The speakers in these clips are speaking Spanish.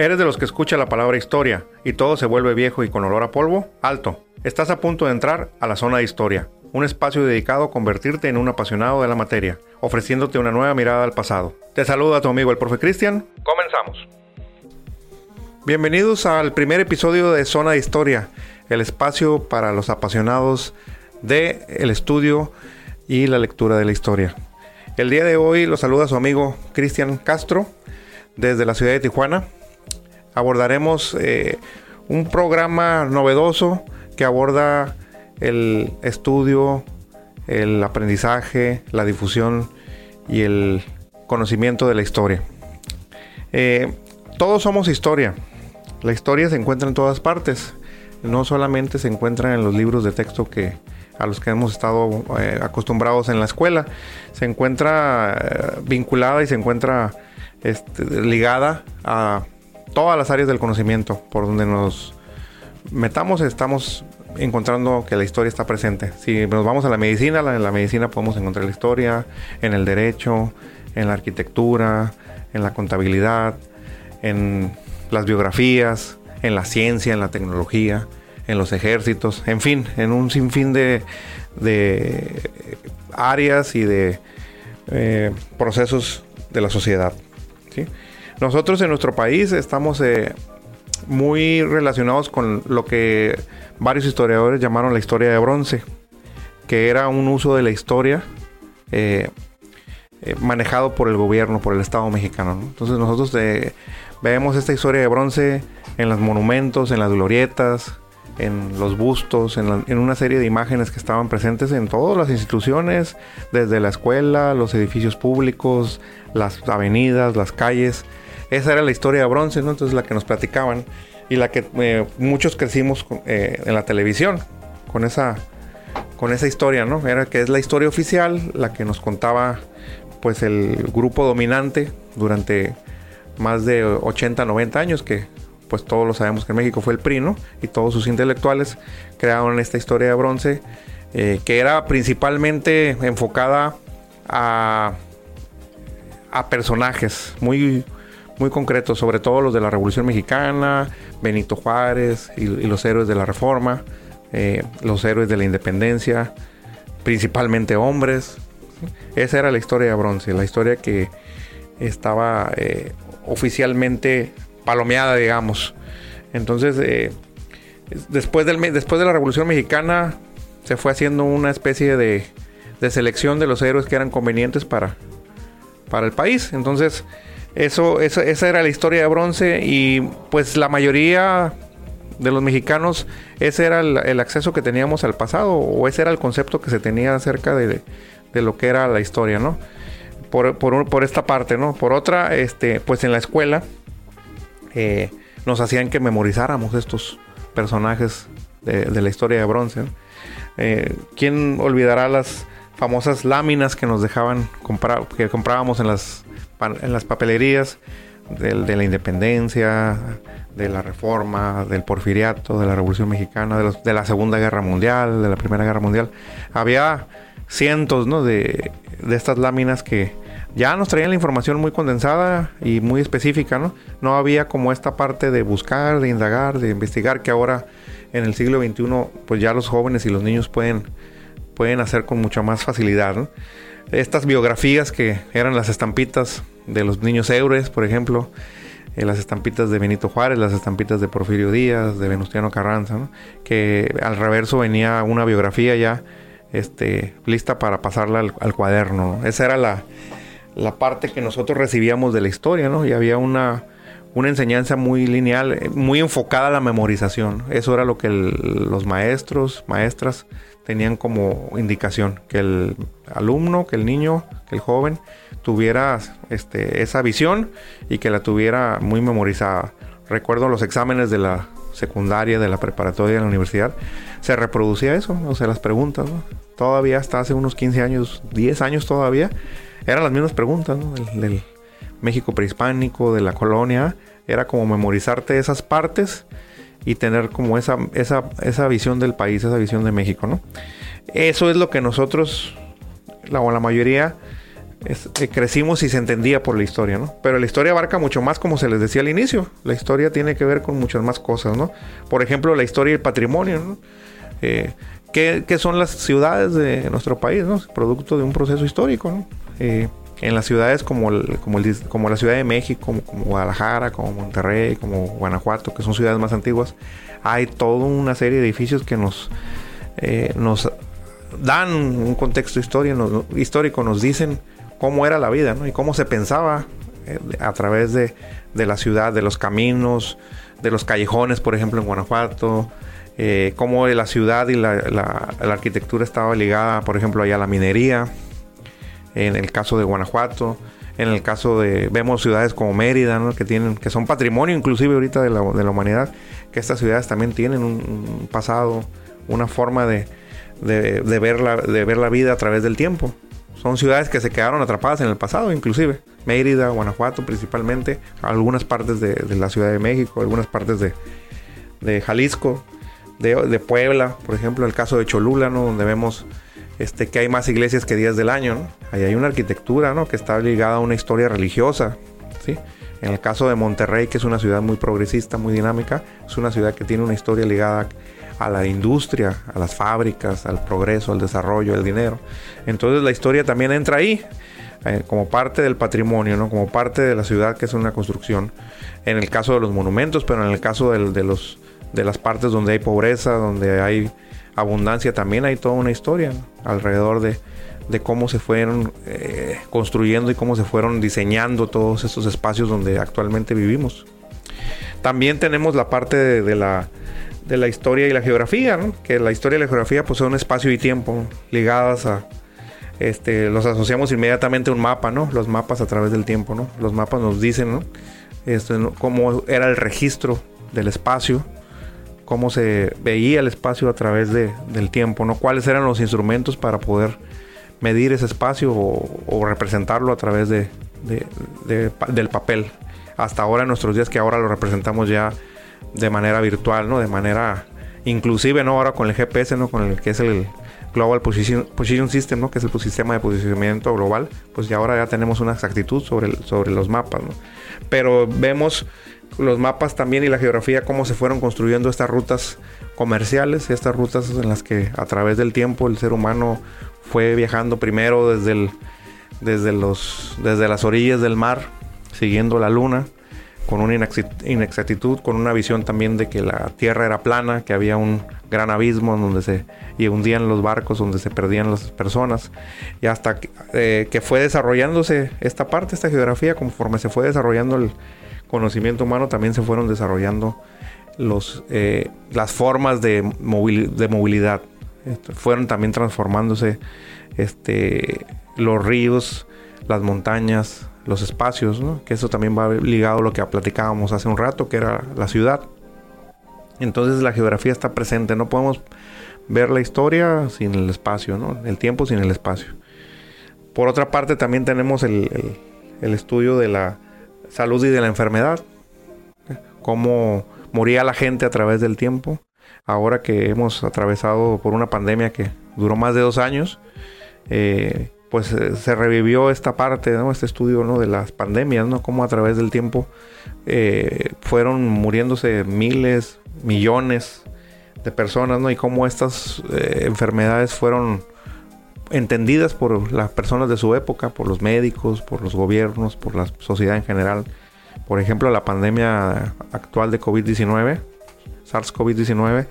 ¿Eres de los que escucha la palabra historia y todo se vuelve viejo y con olor a polvo? Alto. Estás a punto de entrar a la zona de historia, un espacio dedicado a convertirte en un apasionado de la materia, ofreciéndote una nueva mirada al pasado. Te saluda tu amigo el profe Cristian. Comenzamos. Bienvenidos al primer episodio de Zona de Historia, el espacio para los apasionados de el estudio y la lectura de la historia. El día de hoy lo saluda su amigo Cristian Castro desde la ciudad de Tijuana abordaremos eh, un programa novedoso que aborda el estudio, el aprendizaje, la difusión y el conocimiento de la historia. Eh, todos somos historia. La historia se encuentra en todas partes. No solamente se encuentra en los libros de texto que a los que hemos estado eh, acostumbrados en la escuela. Se encuentra vinculada y se encuentra este, ligada a todas las áreas del conocimiento por donde nos metamos estamos encontrando que la historia está presente. Si nos vamos a la medicina, en la medicina podemos encontrar la historia, en el derecho, en la arquitectura, en la contabilidad, en las biografías, en la ciencia, en la tecnología, en los ejércitos, en fin, en un sinfín de, de áreas y de eh, procesos de la sociedad. ¿sí? Nosotros en nuestro país estamos eh, muy relacionados con lo que varios historiadores llamaron la historia de bronce, que era un uso de la historia eh, eh, manejado por el gobierno, por el Estado mexicano. Entonces nosotros vemos esta historia de bronce en los monumentos, en las glorietas, en los bustos, en, en, una serie de imágenes que estaban presentes en todas las instituciones, desde la escuela, los edificios públicos, las avenidas, las calles. Esa era la historia de bronce, ¿no? Entonces la que nos platicaban y la que eh, muchos crecimos eh, en la televisión con esa con esa historia, ¿no? Era que es la historia oficial, la que nos contaba pues el grupo dominante durante más de 80, 90 años que pues todos lo sabemos que en México fue el PRI, ¿no? Y todos sus intelectuales crearon esta historia de bronce eh, que era principalmente enfocada a, a personajes muy muy concretos, sobre todo los de la Revolución Mexicana, Benito Juárez y, los héroes de la Reforma, eh, los héroes de la Independencia, principalmente hombres. Esa era la historia de bronce, la historia que estaba eh, oficialmente palomeada, digamos. Entonces, eh, después, del, después de la Revolución Mexicana, se fue haciendo una especie de, de selección de los héroes que eran convenientes para, para el país. Entonces, eso, esa era la historia de bronce y pues la mayoría de los mexicanos ese era el, acceso que teníamos al pasado o ese era el concepto que se tenía acerca de, lo que era la historia, ¿no? Por, por, esta parte, ¿no? Por otra, este, pues en la escuela eh, nos hacían que memorizáramos estos personajes de, la historia de bronce. Eh, ¿Quién olvidará las famosas láminas que nos dejaban comprar, que comprábamos en las en las papelerías de la independencia, de la reforma, del porfiriato, de la revolución mexicana, de, la segunda guerra mundial, de la primera guerra mundial. Había cientos de, estas láminas que ya nos traían la información muy condensada y muy específica, ¿no? No había como esta parte de buscar, de indagar, de investigar que ahora en el siglo XXI pues ya los jóvenes y los niños pueden, pueden hacer con mucha más facilidad, Estas biografías que eran las estampitas de los niños héroes, por ejemplo, eh, las estampitas de Benito Juárez, las estampitas de Porfirio Díaz, de Venustiano Carranza, que al reverso venía una biografía ya este, lista para pasarla al, cuaderno. Esa era la, parte que nosotros recibíamos de la historia, ¿no? y había una, una enseñanza muy lineal, eh, muy enfocada a la memorización. Eso era lo que los maestros, maestras tenían como indicación, que el alumno, que el niño, que el joven tuviera este, esa visión y que la tuviera muy memorizada. Recuerdo los exámenes de la secundaria, de la preparatoria, de la universidad, se reproducía eso, o sea, las preguntas, Todavía hasta hace unos 15 años, 10 años todavía, eran las mismas preguntas, del, México prehispánico, de la colonia, era como memorizarte esas partes y tener como esa, esa, esa visión del país, esa visión de México, ¿no? Eso es lo que nosotros, la, o la mayoría, eh, crecimos y se entendía por la historia, ¿no? Pero la historia abarca mucho más, como se les decía al inicio. La historia tiene que ver con muchas más cosas, ¿no? Por ejemplo, la historia y el patrimonio, ¿no? Eh, ¿qué, son las ciudades de nuestro país, ¿no? Producto de un proceso histórico, ¿no? Eh, en las ciudades como, como, como, la Ciudad de México, como, Guadalajara, como Monterrey, como Guanajuato, que son ciudades más antiguas, hay toda una serie de edificios que nos, nos dan un contexto histórico, nos dicen cómo era la vida ¿no? y cómo se pensaba eh, a través de, la ciudad, de los caminos, de los callejones, por ejemplo, en Guanajuato, eh, cómo la ciudad y la, arquitectura estaba ligada, por ejemplo, allá a la minería, en el caso de Guanajuato, en el caso de, vemos ciudades como Mérida, que, tienen, que son patrimonio inclusive ahorita de la, humanidad, que estas ciudades también tienen un, pasado, una forma de, de, ver la, de ver la vida a través del tiempo. Son ciudades que se quedaron atrapadas en el pasado, inclusive. Mérida, Guanajuato principalmente, algunas partes de, la Ciudad de México, algunas partes de, Jalisco, de, Puebla, por ejemplo, el caso de Cholula, ¿no? donde vemos este, que hay más iglesias que días del año. Ahí hay una arquitectura ¿no? que está ligada a una historia religiosa. ¿sí? En el caso de Monterrey, que es una ciudad muy progresista, muy dinámica, es una ciudad que tiene una historia ligada a la industria, a las fábricas, al progreso, al desarrollo, al dinero. Entonces la historia también entra ahí. Eh, como parte del patrimonio, ¿no? como parte de la ciudad que es una construcción, en el caso de los monumentos, pero en el caso de, los, de las partes donde hay pobreza, donde hay abundancia, también hay toda una historia alrededor de, cómo se fueron eh, construyendo y cómo se fueron diseñando todos estos espacios donde actualmente vivimos. También tenemos la parte de la de la historia y la geografía, que la historia y la geografía pues son espacio y tiempo ligadas a, este, los asociamos inmediatamente a un mapa, ¿no? Los mapas a través del tiempo, ¿no? Los mapas nos dicen, ¿no? Este, cómo era el registro del espacio, cómo se veía el espacio a través de, del tiempo, ¿no? Cuáles eran los instrumentos para poder medir ese espacio o, representarlo a través de, del papel. Hasta ahora en nuestros días que ahora lo representamos ya de manera virtual, ¿no? De manera inclusive, ¿no? Ahora con el GPS, ¿no? Con el que es el Global Position, System, ¿no? Que es el sistema de posicionamiento global, pues ya ahora ya tenemos una exactitud sobre, sobre los mapas, ¿no? Pero vemos los mapas también y la geografía, cómo se fueron construyendo estas rutas comerciales, estas rutas en las que a través del tiempo el ser humano fue viajando primero desde, el, desde, los, desde las orillas del mar, siguiendo la luna, con una inexactitud, con una visión también de que la tierra era plana, que había un gran abismo donde se hundían los barcos, donde se perdían las personas. Y hasta eh, que fue desarrollándose esta parte, esta geografía, conforme se fue desarrollando el conocimiento humano, también se fueron desarrollando los, eh, las formas de, de movilidad. fueron también transformándose este, los ríos, las montañas, los espacios, ¿no? que eso también va ligado a lo que platicábamos hace un rato, que era la ciudad. Entonces la geografía está presente, no podemos ver la historia sin el espacio, ¿no? el tiempo sin el espacio. Por otra parte también tenemos el, estudio de la salud y de la enfermedad, cómo moría la gente a través del tiempo. Ahora que hemos atravesado por una pandemia que duró más de dos años, eh, pues eh, se revivió esta parte, ¿no? este estudio ¿no? de las pandemias, ¿no? cómo a través del tiempo eh, fueron muriéndose miles, millones de personas, ¿no? y cómo estas enfermedades fueron entendidas por las personas de su época, por los médicos, por los gobiernos, por la sociedad en general. Por ejemplo, la pandemia actual de COVID-19, SARS-CoV-19,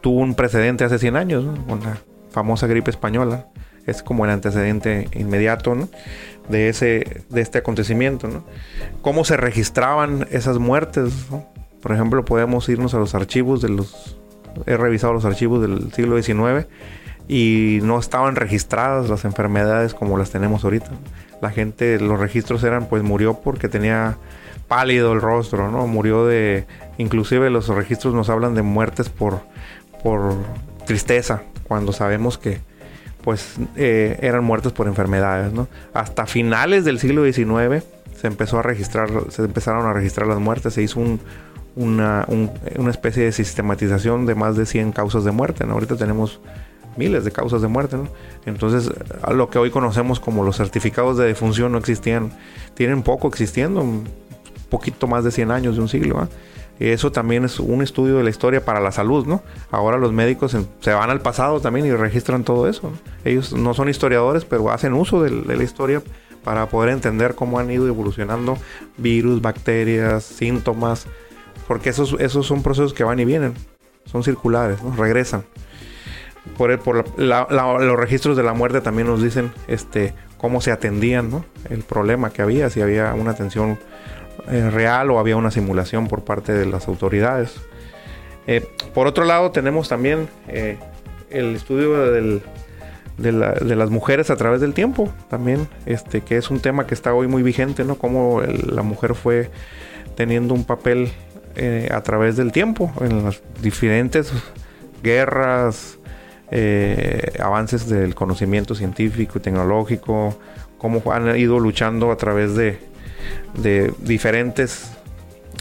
tuvo un precedente hace 100 años, con la famosa gripe española es como el antecedente inmediato de, ese, de este acontecimiento. ¿Cómo se registraban esas muertes? Por ejemplo, podemos irnos a los archivos. He revisado los archivos del siglo XIX y no estaban registradas las enfermedades como las tenemos ahorita. La gente, los registros eran, pues murió porque tenía pálido el rostro, ¿no? Murió de... Inclusive los registros nos hablan de muertes por, por tristeza, cuando sabemos que pues eh, eran muertos por enfermedades, ¿no? Hasta finales del siglo XIX se empezó a registrar, se empezaron a registrar las muertes, se hizo una, especie de sistematización de más de 100 causas de muerte, ¿no? Ahorita tenemos miles de causas de muerte. ¿no? Entonces, lo que hoy conocemos como los certificados de defunción no existían, tienen poco existiendo, un poquito más de 100 años, de un siglo. Eso también es un estudio de la historia para la salud, ¿no? Ahora los médicos se van al pasado también y registran todo eso. Ellos no son historiadores, pero hacen uso de, la historia para poder entender cómo han ido evolucionando virus, bacterias, síntomas, porque esos, esos son procesos que van y vienen, son circulares, ¿no? regresan. Por, por los registros de la muerte también nos dicen este, cómo se atendían, ¿no? el problema que había, si había una atención eh, real o había una simulación por parte de las autoridades. Eh, por otro lado, tenemos también eh, el estudio de, las mujeres a través del tiempo, también, este, que es un tema que está hoy muy vigente, ¿no? Cómo la mujer fue teniendo un papel a través del tiempo en las diferentes guerras, avances del conocimiento científico y tecnológico, cómo han ido luchando a través de, diferentes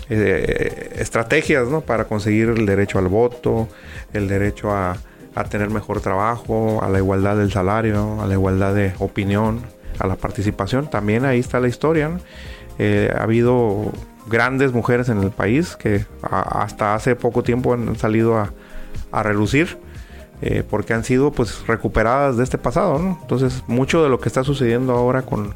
eh, estrategias para conseguir el derecho al voto, el derecho a, tener mejor trabajo, a la igualdad del salario, a la igualdad de opinión, a la participación. También ahí está la historia. Eh, ha habido grandes mujeres en el país que hasta hace poco tiempo han salido a, relucir. Eh, porque han sido pues recuperadas de este pasado, Entonces mucho de lo que está sucediendo ahora con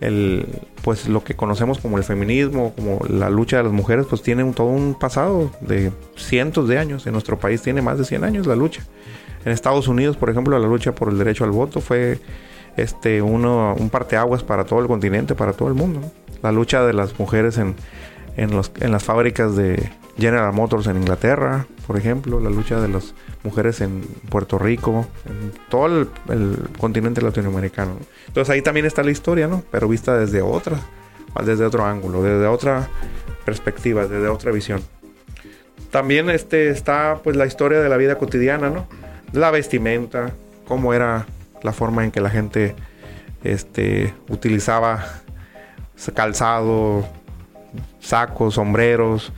el pues lo que conocemos como el feminismo, como la lucha de las mujeres, pues tiene todo un pasado de cientos de años. En nuestro país tiene más de 100 años la lucha. En Estados Unidos, por ejemplo, la lucha por el derecho al voto fue este uno un parteaguas para todo el continente, para todo el mundo. La lucha de las mujeres en, en, los, en las fábricas de General Motors en Inglaterra, por ejemplo, la lucha de las mujeres en Puerto Rico, en todo el, continente latinoamericano. Entonces ahí también está la historia, ¿no? Pero vista desde otra, desde otro ángulo, desde otra perspectiva, desde otra visión. También este, está pues la historia de la vida cotidiana, ¿no? La vestimenta, cómo era la forma en que la gente este, utilizaba calzado, sacos, sombreros,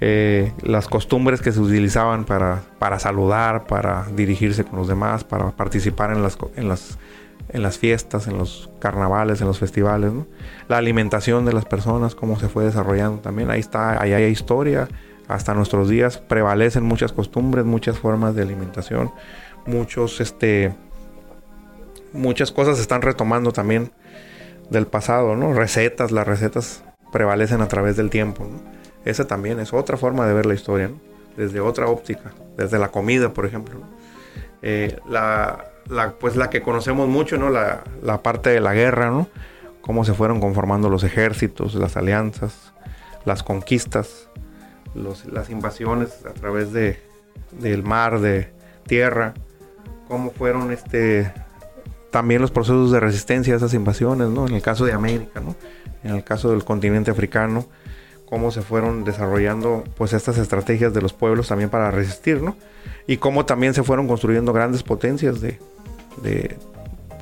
eh, las costumbres que se utilizaban para, para saludar, para dirigirse con los demás, para participar en las, en las, en las fiestas, en los carnavales, en los festivales, la alimentación de las personas, cómo se fue desarrollando también, ahí está, ahí hay historia, hasta nuestros días prevalecen muchas costumbres, muchas formas de alimentación, muchos, este, muchas cosas se están retomando también del pasado, ¿no? Recetas, las recetas prevalecen a través del tiempo, Esa también es otra forma de ver la historia, Desde otra óptica, desde la comida, por ejemplo. Eh, la, pues la que conocemos mucho, ¿no? La, parte de la guerra, ¿no? Cómo se fueron conformando los ejércitos, las alianzas, las conquistas, las invasiones a través de, del mar, de tierra, cómo fueron este, también los procesos de resistencia a esas invasiones, ¿no? En el caso de América, ¿no? En el caso del continente africano, cómo se fueron desarrollando pues estas estrategias de los pueblos también para resistir, ¿no? Y cómo también se fueron construyendo grandes potencias de, de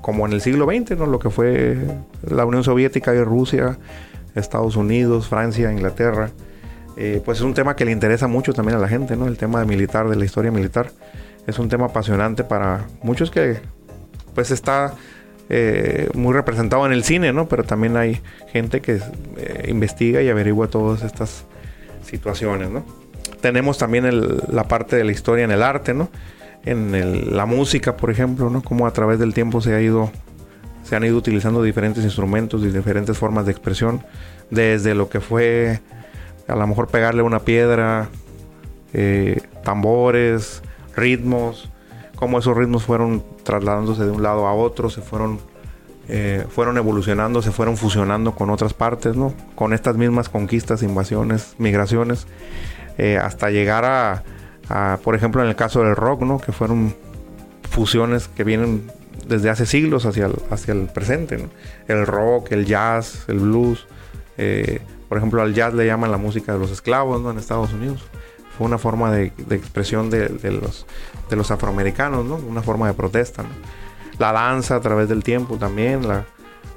como en el siglo XX, ¿no? Lo que fue la Unión Soviética y Rusia, Estados Unidos, Francia, Inglaterra. Eh, pues es un tema que le interesa mucho también a la gente, ¿no? El tema de militar, de la historia militar. Es un tema apasionante para muchos que pues está eh, muy representado en el cine, ¿no? Pero también hay gente que eh, investiga y averigua todas estas situaciones, ¿no? Tenemos también la parte de la historia en el arte, ¿no? En la música, por ejemplo, ¿no? Cómo a través del tiempo se ha ido se han ido utilizando diferentes instrumentos y diferentes formas de expresión, desde lo que fue a lo mejor pegarle una piedra, eh, tambores, ritmos, cómo esos ritmos fueron trasladándose de un lado a otro, se fueron, eh, fueron evolucionando, se fueron fusionando con otras partes, ¿no? Con estas mismas conquistas, invasiones, migraciones, eh, hasta llegar a, por ejemplo, en el caso del rock, ¿no? Que fueron fusiones que vienen desde hace siglos hacia el, hacia el presente, El rock, el jazz, el blues. Eh, por ejemplo, al jazz le llaman la música de los esclavos, ¿no? En Estados Unidos fue una forma de, expresión de, los, de los afroamericanos, ¿no? Una forma de protesta, La danza a través del tiempo también,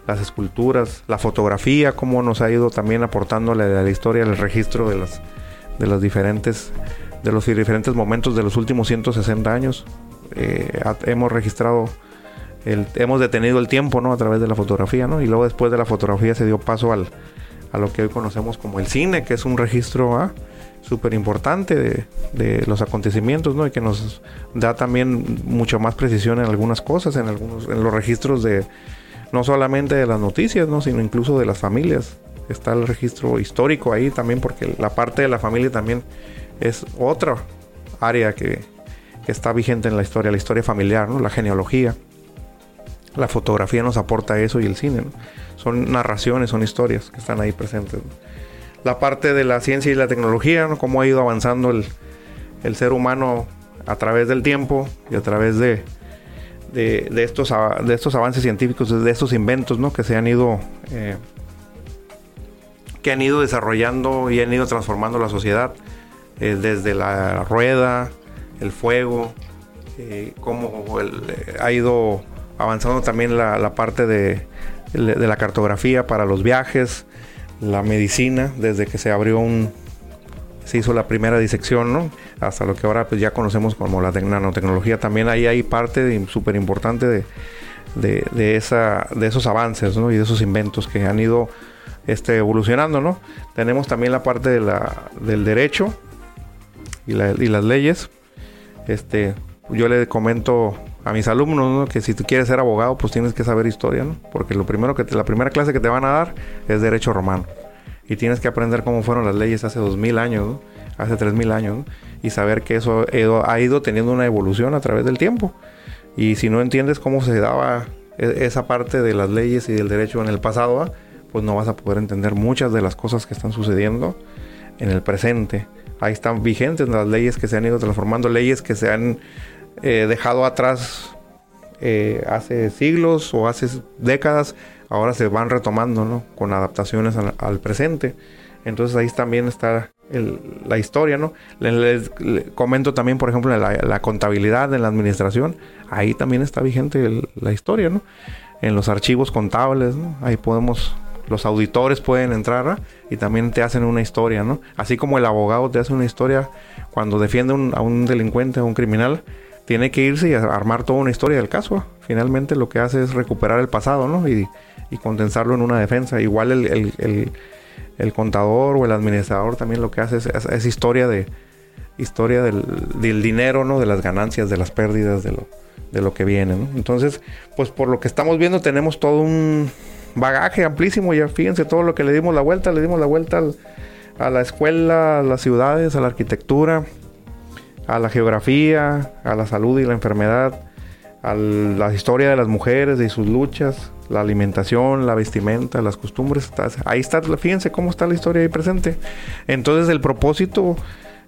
las esculturas, la fotografía, cómo nos ha ido también aportándole a la historia el registro de las, de las diferentes de los diferentes momentos de los últimos 160 años. eh, hemos registrado, el, hemos detenido el tiempo, ¿no? A través de la fotografía, ¿no? Y luego después de la fotografía se dio paso al, a lo que hoy conocemos como el cine, que es un registro ¿ah? Súper importante de, los acontecimientos, ¿no? Y que nos da también mucha más precisión en algunas cosas, en algunos, en los registros de, no solamente de las noticias, ¿no? Sino incluso de las familias. Está el registro histórico ahí también, porque la parte de la familia también es otra área que, está vigente en la historia, la historia familiar, ¿no? La genealogía. La fotografía nos aporta eso y el cine. Son narraciones, son historias que están ahí presentes. La parte de la ciencia y la tecnología, ¿no? Cómo ha ido avanzando el, el ser humano a través del tiempo y a través de, de, estos, de estos avances científicos, de estos inventos, ¿no? Que se han ido... Eh, que han ido desarrollando y han ido transformando la sociedad. Eh, desde la rueda, el fuego, eh, cómo ha ido avanzando también la, la parte de, de, la cartografía para los viajes, la medicina, desde que se abrió un, se hizo la primera disección, ¿no? Hasta lo que ahora pues ya conocemos como la nanotecnología. También ahí hay parte súper importante de, de, esa, de esos avances, ¿no? Y de esos inventos que han ido este, evolucionando, ¿no? Tenemos también la parte de la, del derecho y, la, y las leyes. Este, yo le comento a mis alumnos ¿no? que si tú quieres ser abogado, pues tienes que saber historia, ¿no? Porque lo primero que te, la primera clase que te van a dar es derecho romano. Y tienes que aprender cómo fueron las leyes hace dos mil años, ¿no? hace tres mil años, ¿no? y saber que eso ha ido teniendo una evolución a través del tiempo. Y si no entiendes cómo se daba e, esa parte de las leyes y del derecho en el pasado, pues no vas a poder entender muchas de las cosas que están sucediendo en el presente. Ahí están vigentes las leyes que se han ido transformando, leyes que se han eh, dejado atrás eh, hace siglos o hace décadas, ahora se van retomando ¿no? con adaptaciones al, presente. Entonces ahí también está la historia, ¿no? Les, les, comento también, por ejemplo, la, contabilidad, en la administración, ahí también está vigente la historia, ¿no? En los archivos contables. Ahí podemos los auditores pueden entrar ¿no? y también te hacen una historia, ¿no? Así como el abogado te hace una historia cuando defiende a un delincuente, a un criminal, tiene que irse y armar toda una historia del caso. Finalmente lo que hace es recuperar el pasado, ¿no? Y, y condensarlo en una defensa. Igual el, el, el, contador o el administrador también lo que hace es, es, es historia de historia del, del, dinero, ¿no? De las ganancias, de las pérdidas, de lo, de lo que viene, ¿no? Entonces, pues por lo que estamos viendo tenemos todo un bagaje amplísimo. Ya fíjense todo lo que le dimos la vuelta. Le dimos la vuelta al, a la escuela, a las ciudades, a la arquitectura, a la geografía, a la salud y la enfermedad, a la historia de las mujeres y sus luchas, la alimentación, la vestimenta, las costumbres. Ahí está, fíjense cómo está la historia ahí presente. Entonces el propósito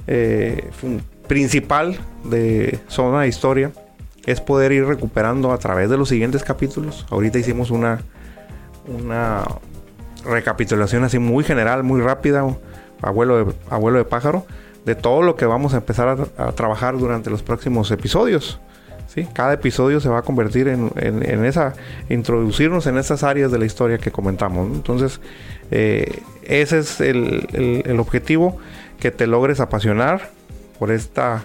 eh, principal de Zona de Historia es poder ir recuperando a través de los siguientes capítulos. Ahorita hicimos una una recapitulación así muy general, muy rápida, abuelo de, abuelo de pájaro, de todo lo que vamos a empezar a, trabajar durante los próximos episodios. ¿sí? Cada episodio se va a convertir en, en, en, esa, introducirnos en esas áreas de la historia que comentamos. Entonces, eh, ese es el, el, objetivo, que te logres apasionar por esta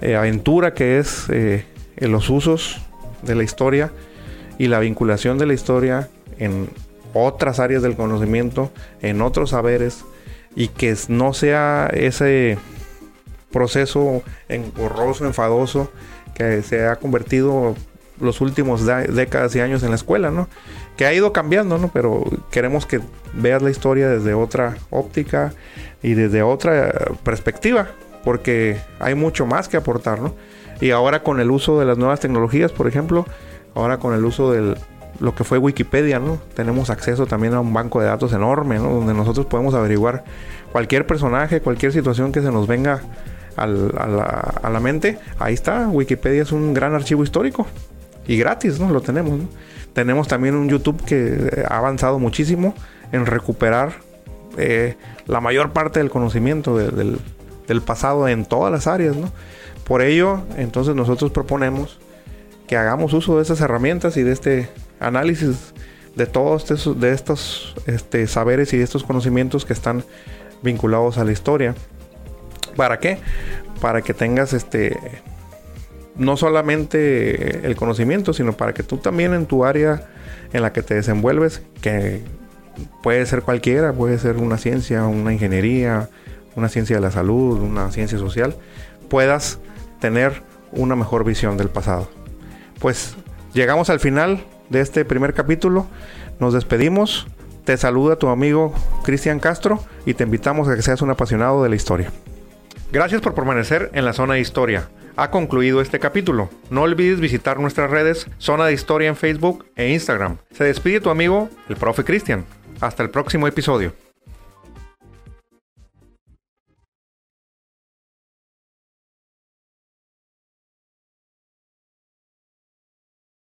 eh, aventura que es eh, los usos de la historia y la vinculación de la historia en otras áreas del conocimiento, en otros saberes, y que no sea ese proceso engorroso, enfadoso, que se ha convertido los últimos décadas y años en la escuela, ¿no? Que ha ido cambiando, ¿no? Pero queremos que veas la historia desde otra óptica y desde otra perspectiva, porque hay mucho más que aportar, ¿no? Y ahora con el uso de las nuevas tecnologías, por ejemplo, ahora con el uso del, lo que fue Wikipedia, ¿no? Tenemos acceso también a un banco de datos enorme, ¿no? Donde nosotros podemos averiguar cualquier personaje, cualquier situación que se nos venga a, la, mente. Ahí está, Wikipedia es un gran archivo histórico y gratis, ¿no? Lo tenemos. Tenemos también un YouTube que ha avanzado muchísimo en recuperar eh, la mayor parte del conocimiento de, del, del pasado en todas las áreas, ¿no? Por ello, entonces nosotros proponemos que hagamos uso de esas herramientas y de este análisis de todos estos, de estos este, saberes y de estos conocimientos que están vinculados a la historia. ¿Para qué? Para que tengas este no solamente el conocimiento, sino para que tú también en tu área en la que te desenvuelves, que puede ser cualquiera, puede ser una ciencia, una ingeniería, una ciencia de la salud, una ciencia social, puedas tener una mejor visión del pasado. Pues llegamos al final de este primer capítulo, nos despedimos, te saluda tu amigo Cristian Castro y te invitamos a que seas un apasionado de la historia. Gracias por permanecer en la zona de historia. Ha concluido este capítulo. No olvides visitar nuestras redes Zona de Historia en Facebook e Instagram. Se despide tu amigo, el profe Cristian. Hasta el próximo episodio.